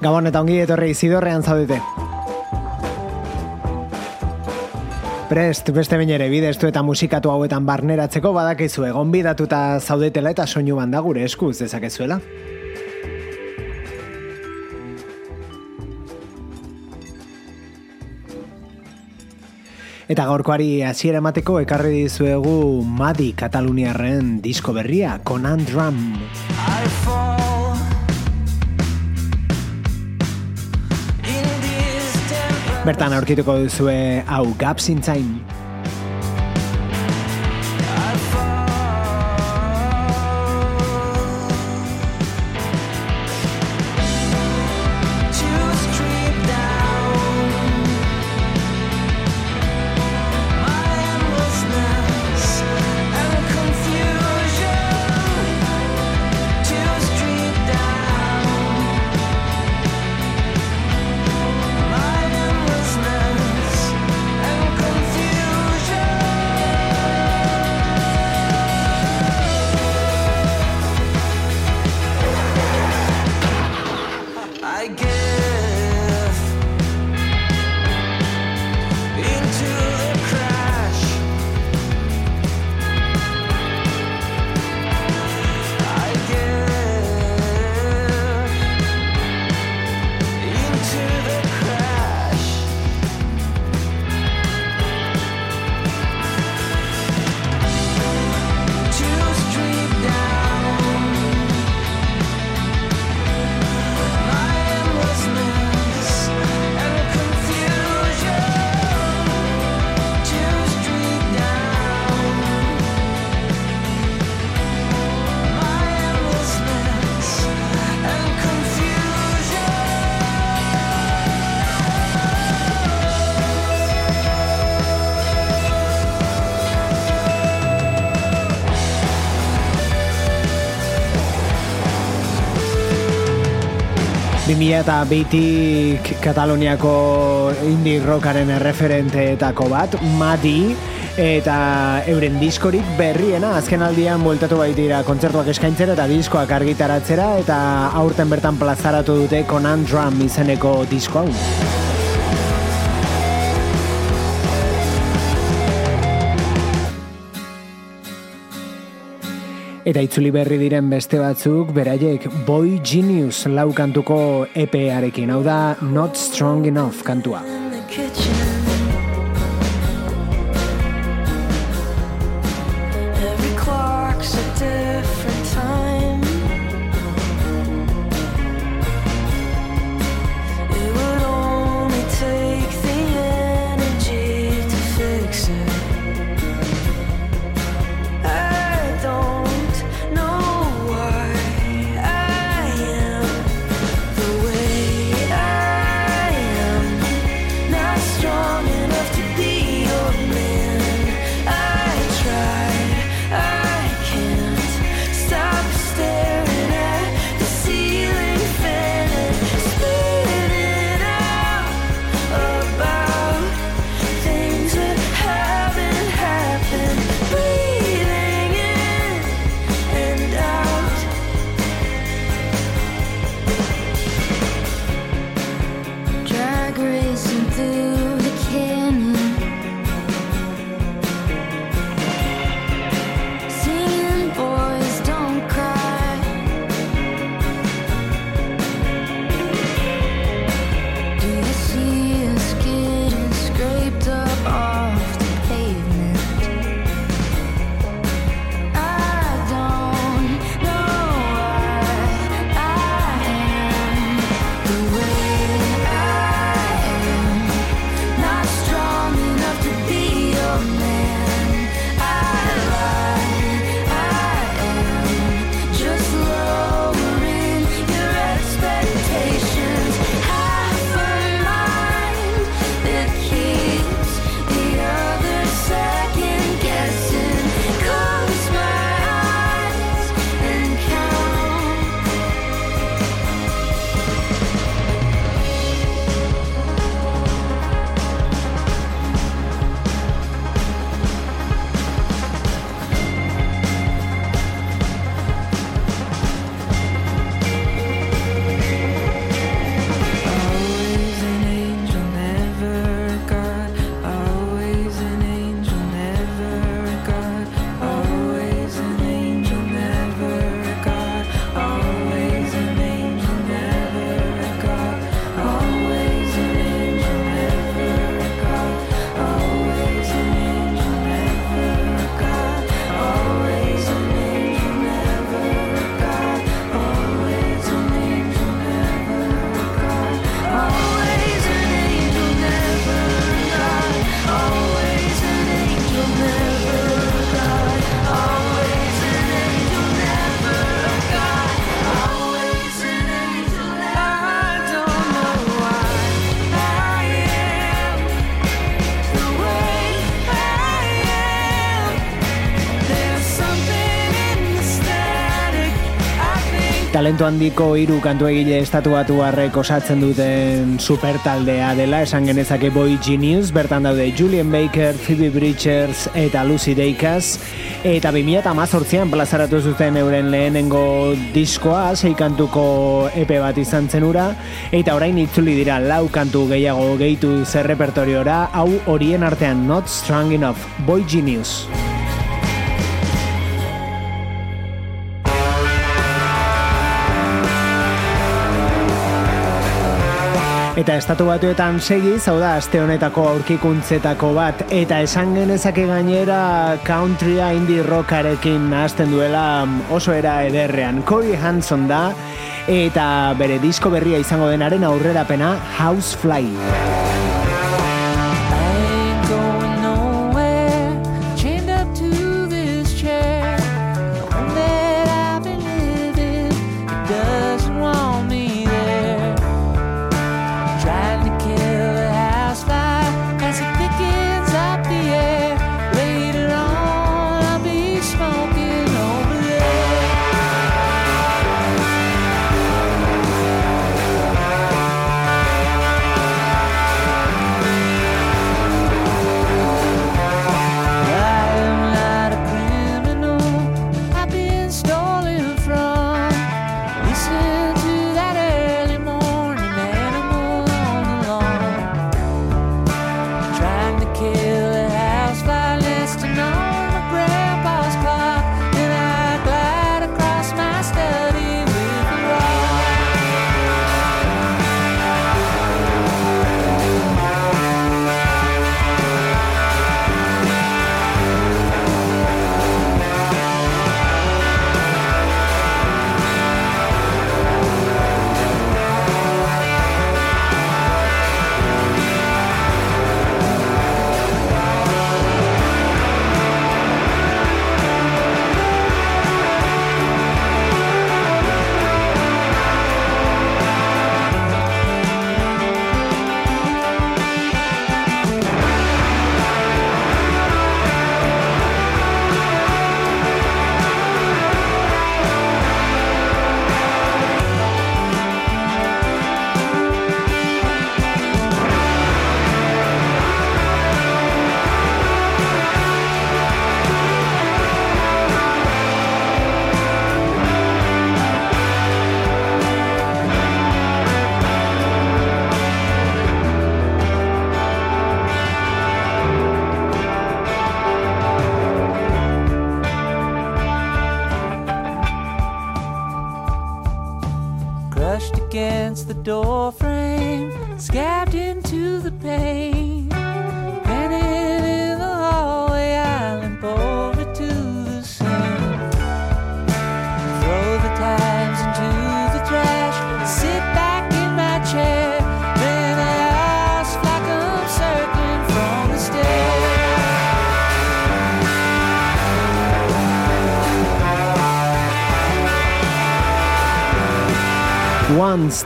Gabon eta ongi etorri zidorrean zaudete. Prest, beste bain ere bideztu eta musikatu hauetan barneratzeko badakizu egon bidatuta zaudetela eta soinu banda gure eskuz dezakezuela. Eta gaurkoari hasiera emateko ekarri dizuegu Madi Kataluniarren disko berria, Conan Drum. Bertan aurkituko duzue hau Gaps in Time. Mila eta beitik Kataloniako indie rockaren erreferenteetako bat, Madi, eta euren diskorik berriena azken aldian bueltatu baitira kontzertuak eskaintzera eta diskoak argitaratzera eta aurten bertan plazaratu dute Conan Drum izeneko disko hau. Eta itzuli berri diren beste batzuk, beraiek Boy Genius laukantuko EPEarekin, hau da Not Strong Enough kantua. Talentu handiko hiru kantu egile estatuatu harrek osatzen duten supertaldea dela, esan genezake Boy Genius, bertan daude Julian Baker, Phoebe Bridgers eta Lucy Dacus, eta 2008an plazaratu zuten euren lehenengo diskoa, sei kantuko epe bat izan zenura, eta orain itzuli dira lau kantu gehiago gehitu zer repertoriora, hau horien artean Not Strong Enough, Boy Genius. Eta estatu batuetan segi, zau da, aste honetako aurkikuntzetako bat, eta esan genezake gainera countrya indie rockarekin nahazten duela oso era ederrean. Corey Hanson da, eta bere disko berria izango denaren aurrerapena Housefly. Housefly.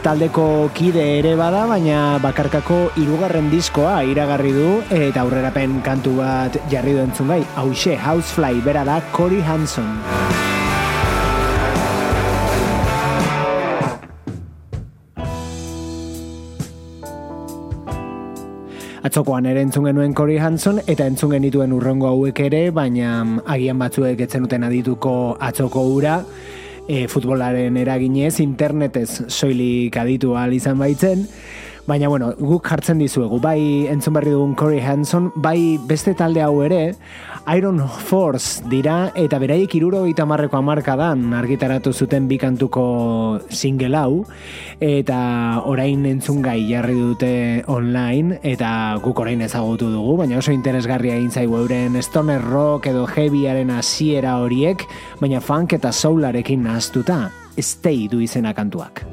Taldeko kide ere bada, baina bakarkako hirugarren diskoa iragarri du eta aurrerapen kantu bat jarri du entzun gai. Hauxe, Housefly, bera da Cory Hanson. Atzokoan ere entzun genuen Cory Hanson eta entzun genituen urrongo hauek ere, baina agian batzuek etzenuten adituko atzoko ura e, futbolaren eraginez, internetez soilik aditu ahal izan baitzen, baina bueno, guk jartzen dizuegu, bai entzun berri dugun Corey Hanson, bai beste talde hau ere, Iron Force dira, eta beraiek iruro eta marreko amarkadan argitaratu zuten bikantuko single hau, eta orain entzun gai jarri dute online, eta guk orain ezagutu dugu, baina oso interesgarria egin zaigu euren stoner rock edo heavyaren hasiera horiek, baina funk eta soularekin nahaztuta, stay du izena kantuak.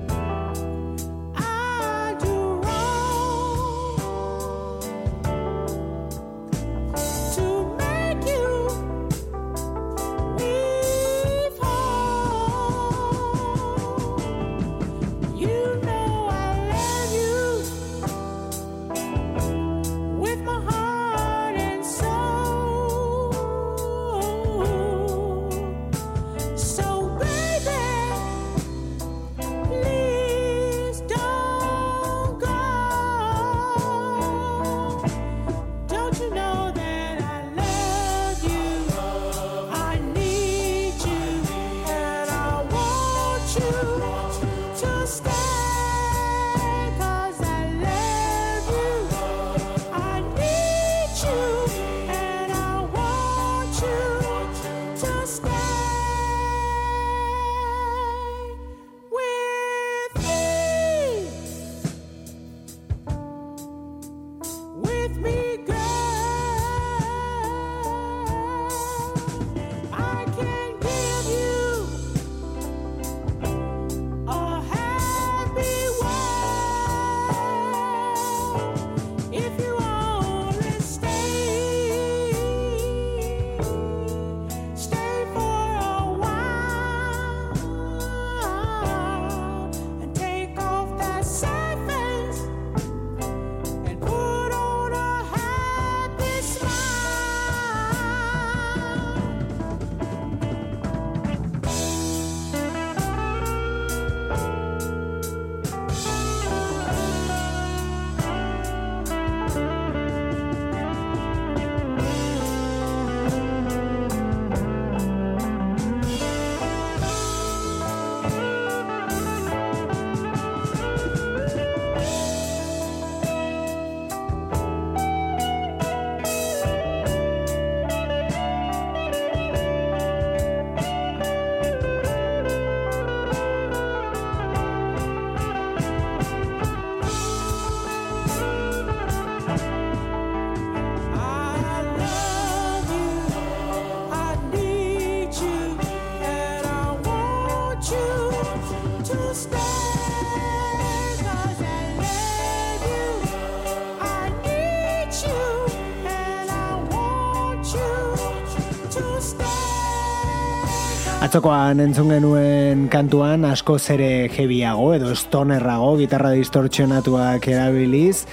Atzokoan entzun genuen kantuan asko zere jebiago edo stonerrago gitarra distortzionatuak erabiliz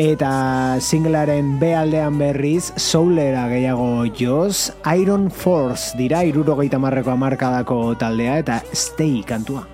eta singlearen B aldean berriz soulera gehiago joz Iron Force dira irurogeita marreko amarkadako taldea eta stay kantua.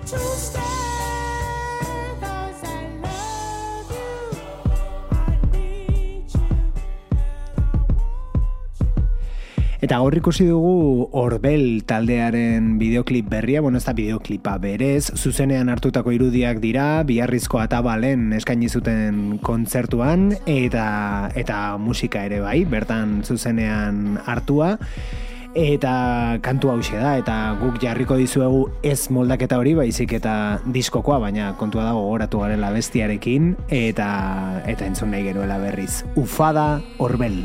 Eta gaur ikusi dugu Orbel taldearen videoklip berria, bueno, ez da videoklipa berez, zuzenean hartutako irudiak dira, biharrizko atabalen eskaini zuten kontzertuan, eta, eta musika ere bai, bertan zuzenean hartua, eta kantu hau da, eta guk jarriko dizuegu ez moldaketa hori, baizik eta diskokoa, baina kontua dago goratu garela bestiarekin, eta, eta entzun nahi genuela berriz. Ufada Orbel.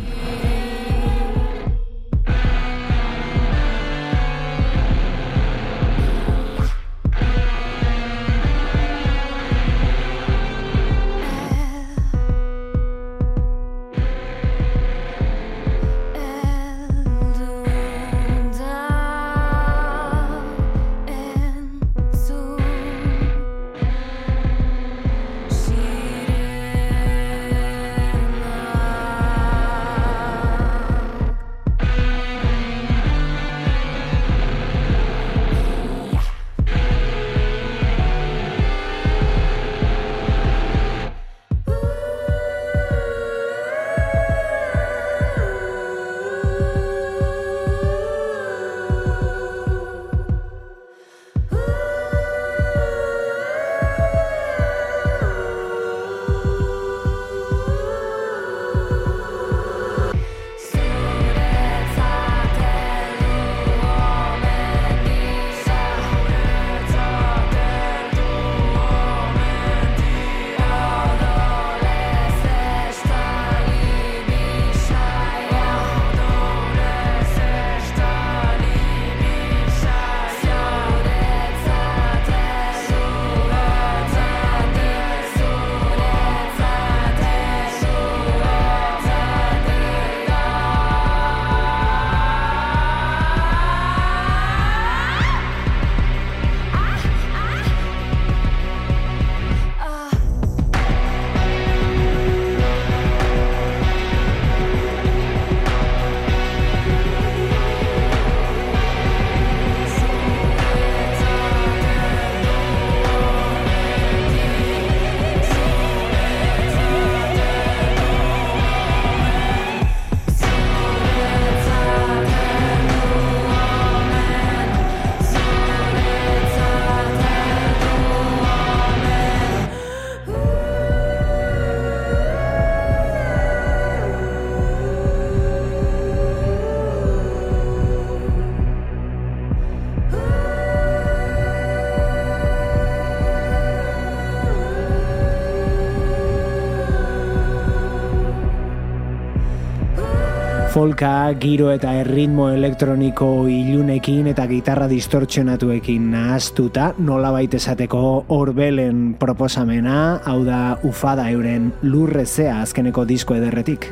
Folka, giro eta erritmo elektroniko ilunekin eta gitarra distortzionatuekin nahaztuta, nola baita esateko orbelen proposamena, hau da ufada euren lurrezea azkeneko disko ederretik.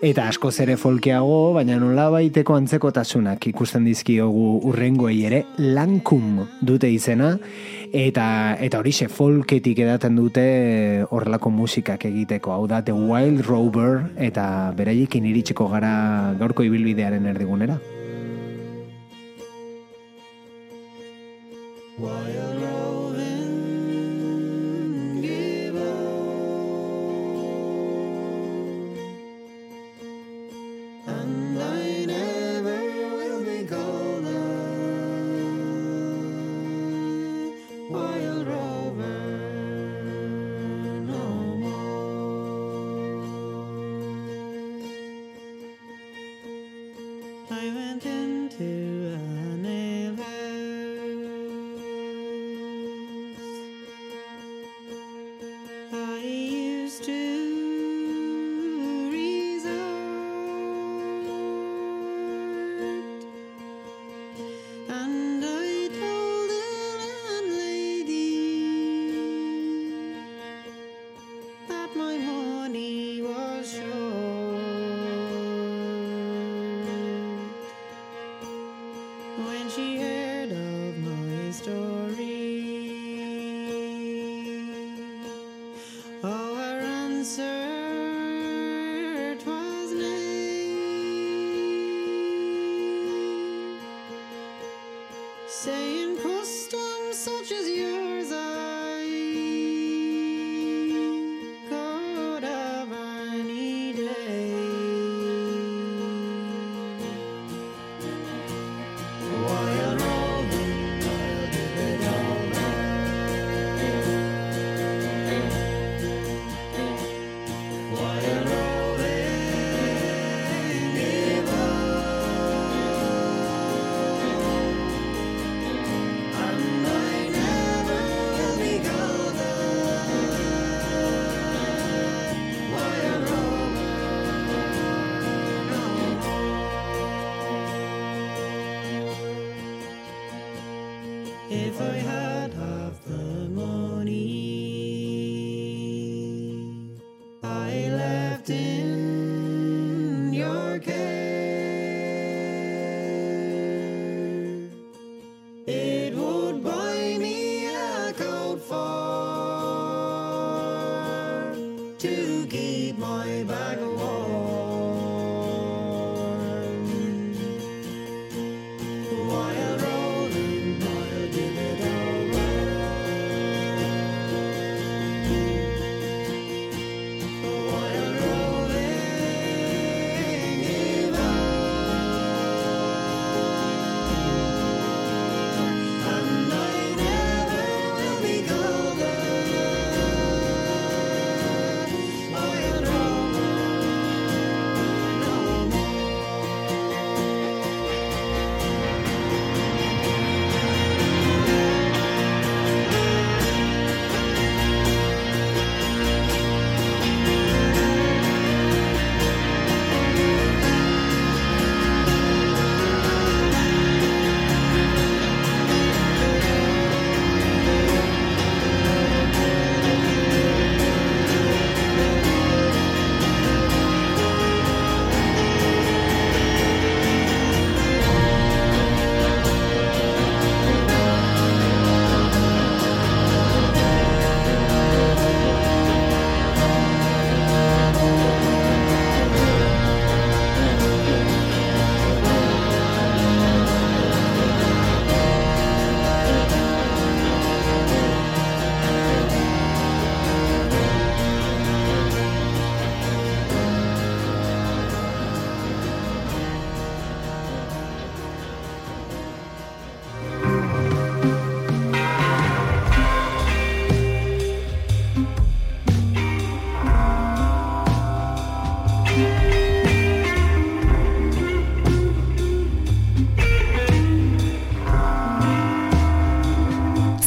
Eta asko zere folkeago, baina nola baiteko antzekotasunak ikusten dizkiogu urrengoei ere, lankum dute izena, eta eta hori folketik edaten dute horrelako musikak egiteko, hau da The Wild Rover, eta beraiekin iritsiko gara gaurko ibilbidearen erdigunera.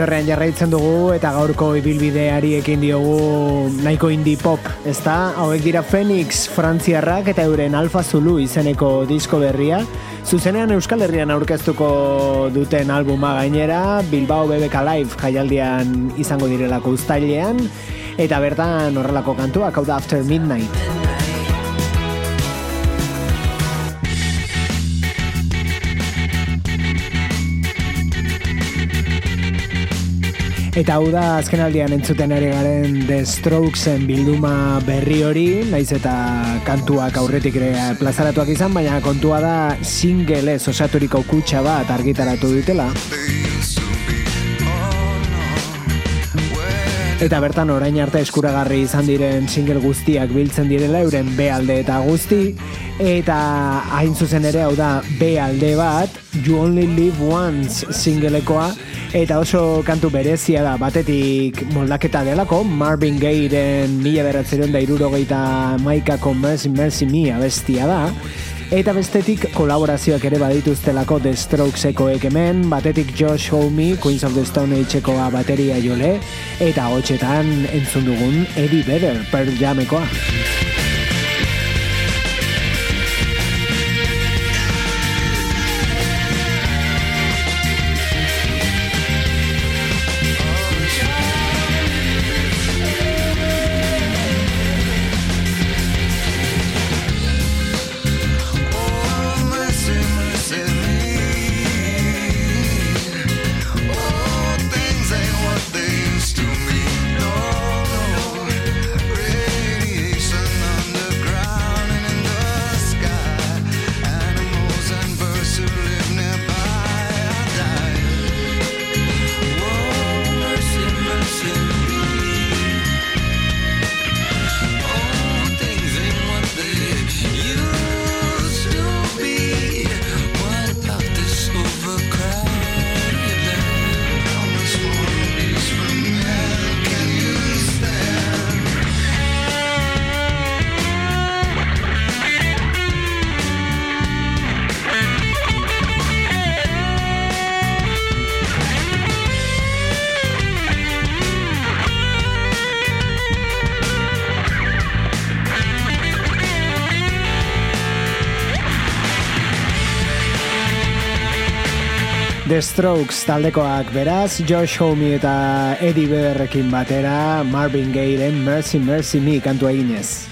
Zidorrean jarraitzen dugu eta gaurko ibilbideari ekin diogu nahiko indie pop, ezta? Hauek dira Phoenix, Frantziarrak eta euren Alfa Zulu izeneko disko berria. Zuzenean Euskal Herrian aurkeztuko duten albuma gainera, Bilbao BBK Live jaialdian izango direlako ustailean, eta bertan horrelako kantuak, hau da After Midnight. Eta hau da azken aldian entzuten ere garen The Strokesen bilduma berri hori, naiz eta kantuak aurretik ere plazaratuak izan, baina kontua da single ez osaturiko kutsa bat argitaratu dutela. Eta bertan orain arte eskuragarri izan diren single guztiak biltzen direla euren B alde eta guzti eta hain zuzen ere hau da B alde bat You Only Live Once singlekoa Eta oso kantu berezia da, batetik moldaketa delako, Marvin Gaye-en mila beratzerion da irurogeita maikako Mercy Mercy Me abestia da. Eta bestetik kolaborazioak ere badituztelako The Strokeseko ekemen, batetik Josh Homme, Queens of the Stone Age-eko bateria jole, eta hotxetan entzun dugun Eddie Vedder, per jamekoa. Strokes taldekoak beraz, Josh Homme eta Eddie Vedderrekin batera, Marvin Gaye'ren Mercy Mercy Me kantu eginez.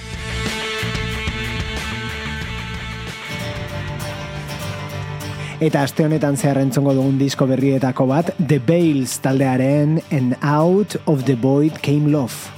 Eta aste honetan zehar entzongo dugun disko berrietako bat, The Bales taldearen And Out of the Void Came Love.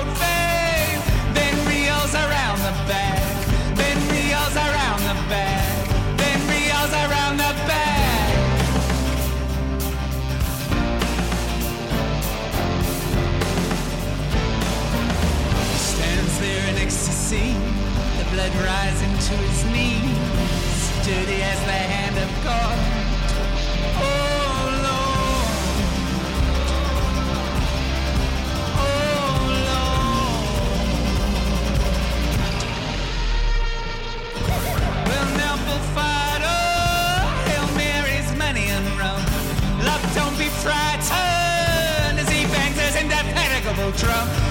steady as the hand of God. Oh Lord, oh Lord. Fight, Hail Mary's. Love, don't be frightened as he bangs drum.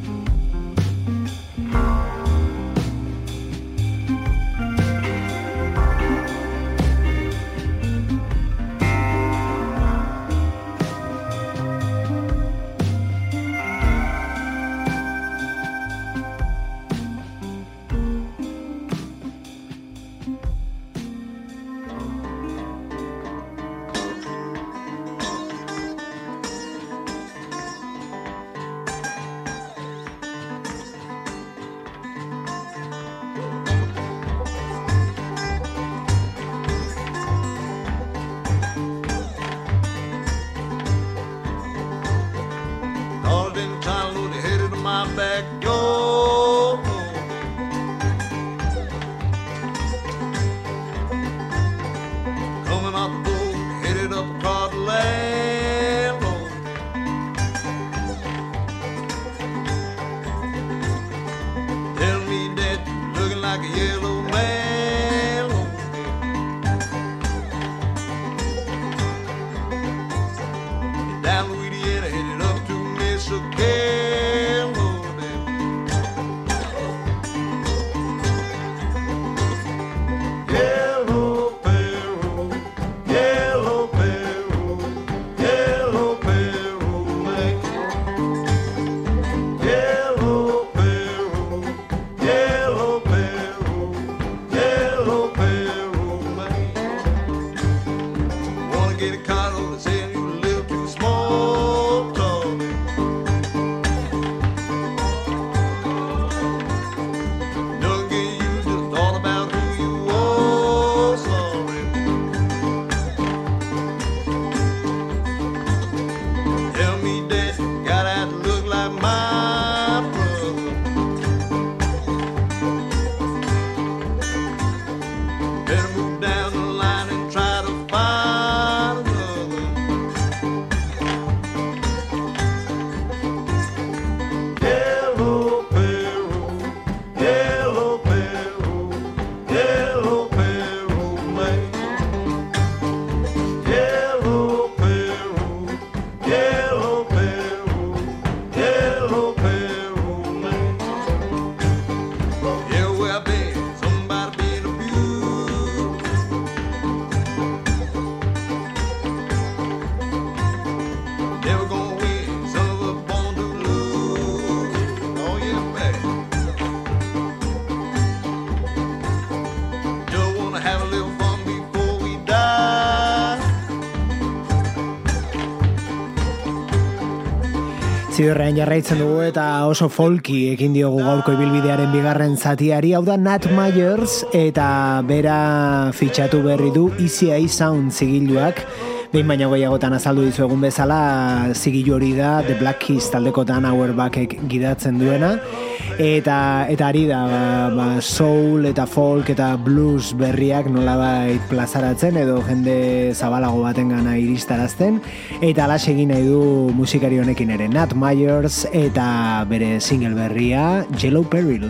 Zidorrean jarraitzen dugu eta oso folki ekin diogu gaurko ibilbidearen bigarren zatiari, hau da Nat Myers eta bera fitxatu berri du Eye Sound zigiluak. Behin baina goiagotan azaldu dizu egun bezala, zigilu hori da The Black Keys taldekotan Auerbackek gidatzen duena, eta eta ari da ba, ba, soul eta folk eta blues berriak nolabait plazaratzen edo jende zabalago baten gana iristarazten, eta alas egin nahi du musikari honekin ere, Nat Myers eta bere single berria, Yellow Peril.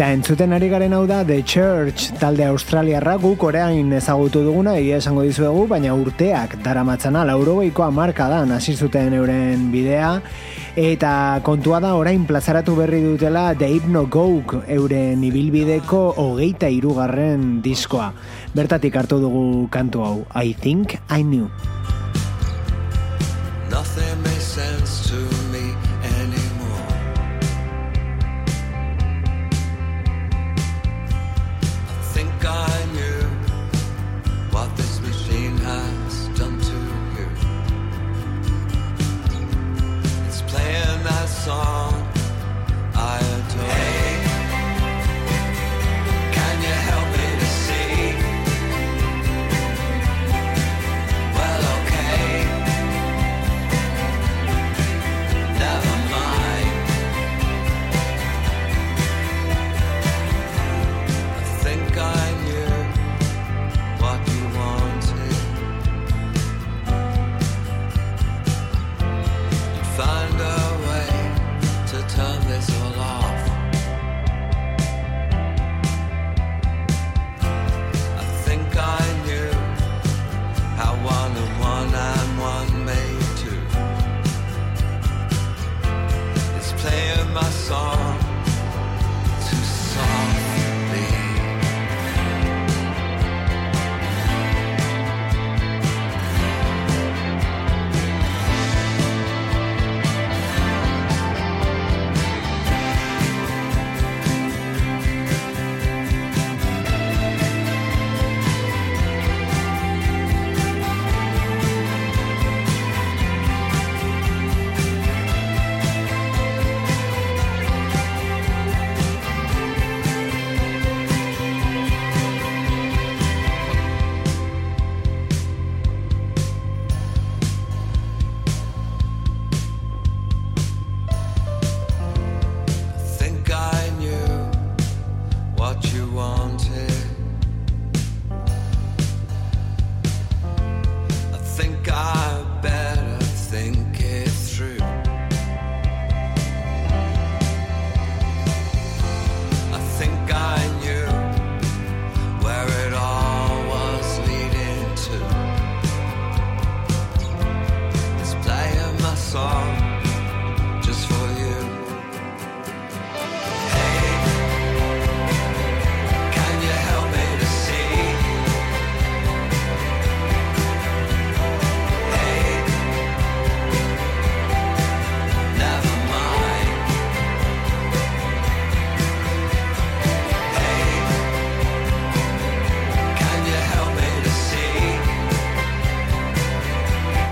Eta entzuten ari garen hau da The Church talde australiarra guk orain ezagutu duguna egia esango dizuegu, baina urteak daramatzana laurogeikoa marka da hasi zuten euren bidea eta kontua da orain plazaratu berri dutela The Hypno Gouk euren ibilbideko hogeita irugarren diskoa. Bertatik hartu dugu kantu hau, I Think I Knew. Nothing makes sense to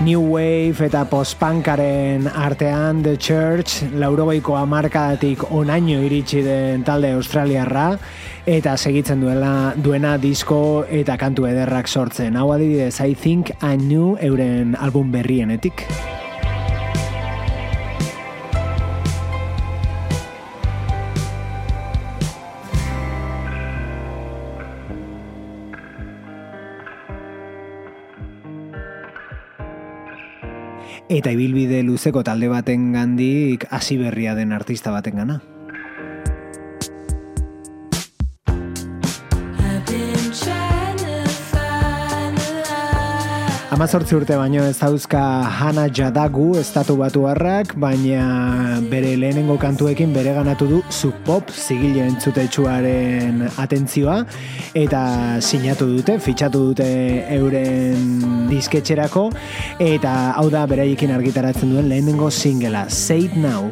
New Wave eta postpankaren artean The Church laurogeiko amarkadatik onaino iritsi den talde australiarra eta segitzen duela duena disko eta kantu ederrak sortzen. Hau adibidez, I think I knew euren album berrienetik. Eta ibilbide luzeko talde baten gandik hasi berria den artista baten gana. Amazortzi urte baino ez dauzka Hana Jadagu estatu batu harrak, baina bere lehenengo kantuekin bere ganatu du Subpop zigile entzute atentzioa, eta sinatu dute, fitxatu dute euren disketxerako, eta hau da beraiekin argitaratzen duen lehenengo singela, Say It Now.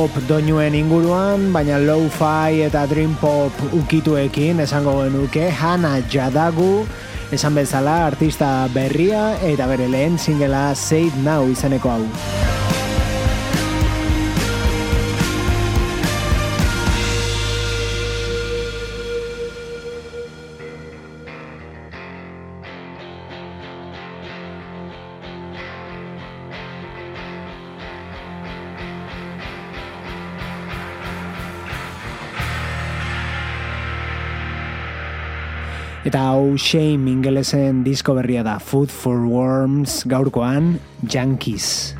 Pop doinuen inguruan, baina low-fi eta dream pop ukituekin esango genuke Hana Jadagu, esan bezala artista berria eta bere lehen singela It Now izeneko hau. Eta hau shame ingelesen disko berria da Food for Worms gaurkoan Junkies.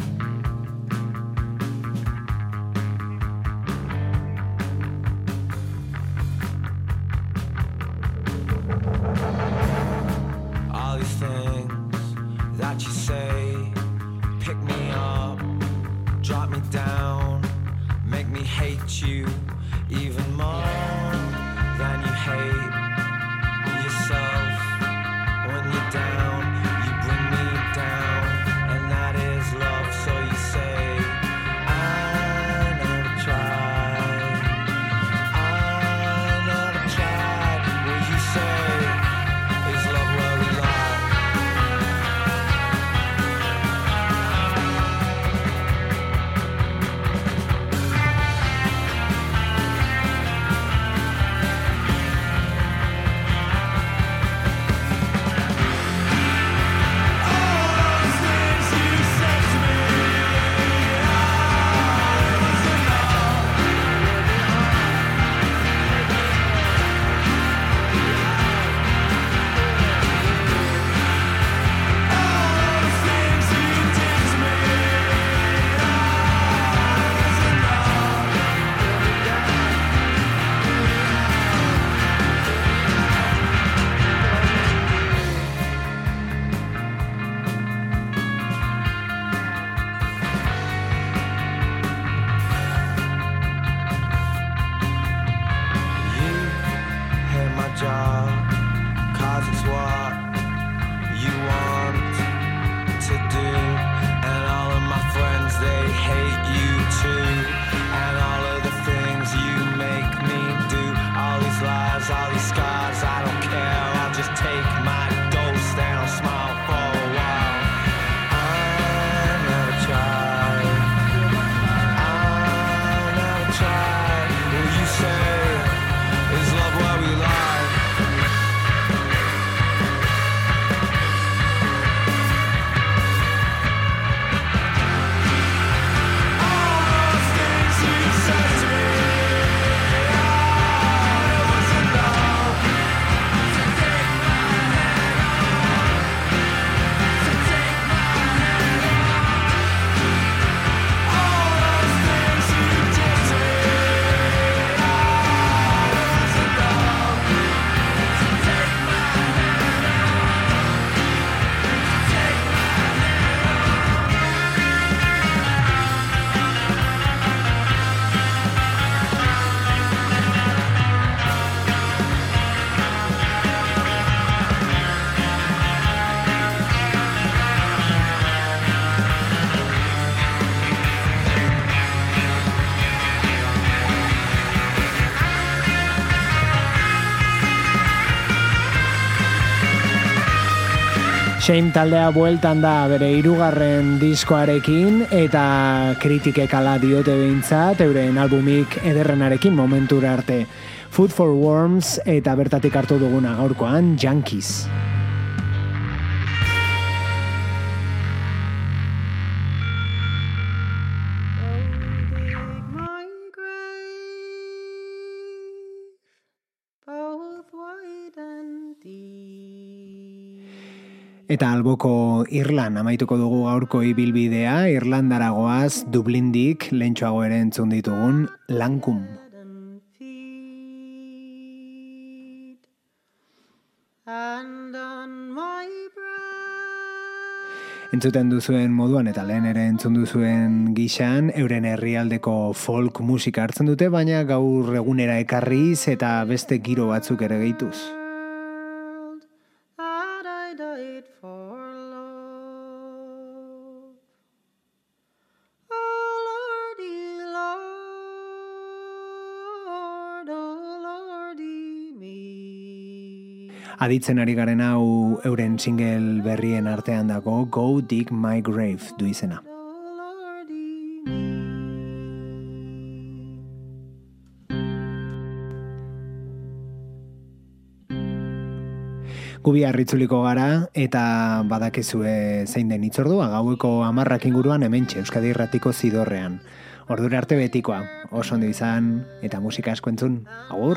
job. Shame taldea bueltan da bere hirugarren diskoarekin eta kritikek ala diote behintzat euren albumik ederrenarekin momentura arte. Food for Worms eta bertatik hartu duguna gaurkoan Junkies. Eta alboko Irlan amaituko dugu gaurko ibilbidea, Irlandaragoaz Dublindik lentsuago ere entzun ditugun Lankum. Entzuten duzuen moduan eta lehen ere entzun duzuen gixan, euren herrialdeko folk musika hartzen dute, baina gaur egunera ekarriz eta beste giro batzuk ere gehituz. Aditzen ari garen hau euren single berrien artean dago Go Dig My Grave du izena. Gubi harritzuliko gara eta badakezue zein den itzordua gaueko amarrak inguruan hemen Euskadi Irratiko zidorrean. Ordura arte betikoa, oso ondo izan eta musika asko entzun. Agur!